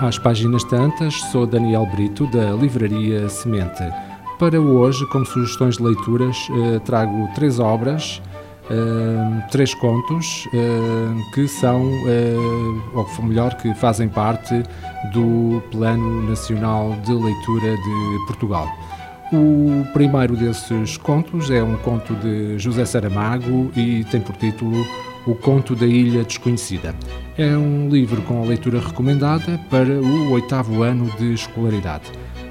às páginas tantas, sou Daniel Brito, da Livraria Semente. Para hoje, como sugestões de leituras, eh, trago três obras, eh, três contos eh, que são, ou melhor, que fazem parte do Plano Nacional de Leitura de Portugal. O primeiro desses contos é um conto de José Saramago e tem por título O Conto da Ilha Desconhecida. É um livro com a leitura recomendada para o oitavo ano de escolaridade.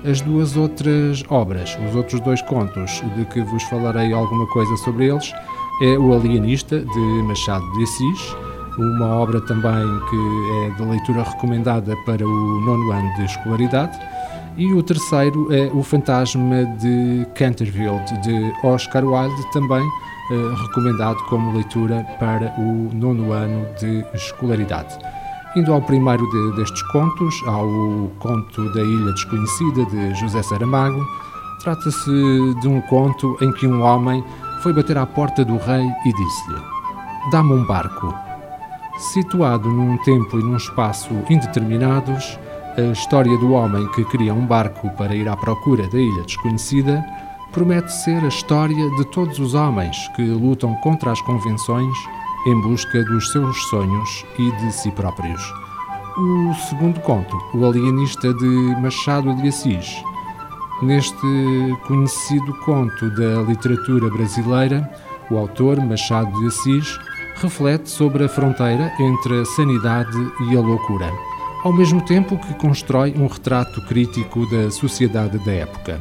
As duas outras obras, os outros dois contos de que vos falarei alguma coisa sobre eles, é O Alienista, de Machado de Assis, uma obra também que é de leitura recomendada para o nono ano de escolaridade, e o terceiro é O Fantasma de Canterville, de Oscar Wilde, também eh, recomendado como leitura para o nono ano de escolaridade. Indo ao primeiro de, destes contos, ao Conto da Ilha Desconhecida, de José Saramago, trata-se de um conto em que um homem foi bater à porta do rei e disse-lhe: Dá-me um barco. Situado num tempo e num espaço indeterminados, a história do homem que cria um barco para ir à procura da ilha desconhecida promete ser a história de todos os homens que lutam contra as convenções em busca dos seus sonhos e de si próprios. O segundo conto, O Alienista de Machado de Assis. Neste conhecido conto da literatura brasileira, o autor, Machado de Assis, reflete sobre a fronteira entre a sanidade e a loucura ao mesmo tempo que constrói um retrato crítico da sociedade da época.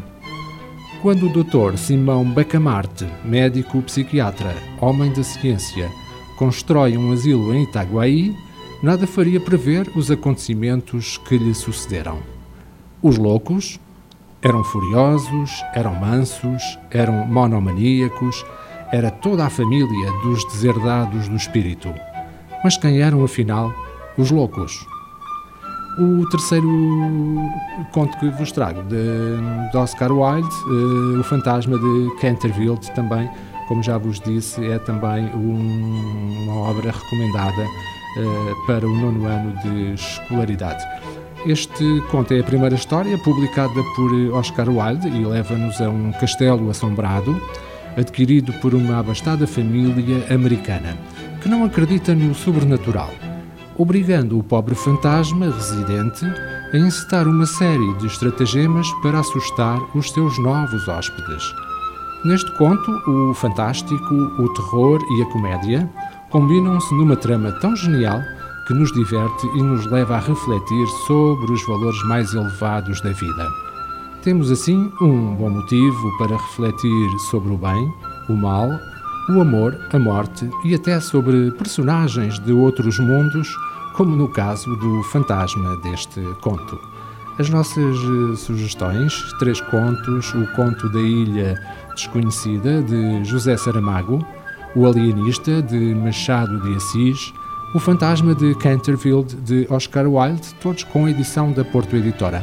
Quando o Dr. Simão Bacamarte, médico psiquiatra, homem da ciência, constrói um asilo em Itaguaí, nada faria prever os acontecimentos que lhe sucederam. Os loucos eram furiosos, eram mansos, eram monomaníacos, era toda a família dos deserdados do espírito. Mas quem eram afinal os loucos? O terceiro conto que vos trago, de, de Oscar Wilde, uh, O Fantasma de Canterville, também, como já vos disse, é também um, uma obra recomendada uh, para o nono ano de escolaridade. Este conto é a primeira história publicada por Oscar Wilde e leva-nos a um castelo assombrado, adquirido por uma abastada família americana, que não acredita no sobrenatural obrigando o pobre fantasma residente a encetar uma série de estratagemas para assustar os seus novos hóspedes. Neste conto, o fantástico, o terror e a comédia combinam-se numa trama tão genial que nos diverte e nos leva a refletir sobre os valores mais elevados da vida. Temos assim um bom motivo para refletir sobre o bem, o mal, o amor, a morte e até sobre personagens de outros mundos, como no caso do fantasma deste conto. As nossas eh, sugestões: três contos, o conto da Ilha Desconhecida de José Saramago, o Alienista de Machado de Assis, o Fantasma de Canterville de Oscar Wilde, todos com edição da Porto Editora.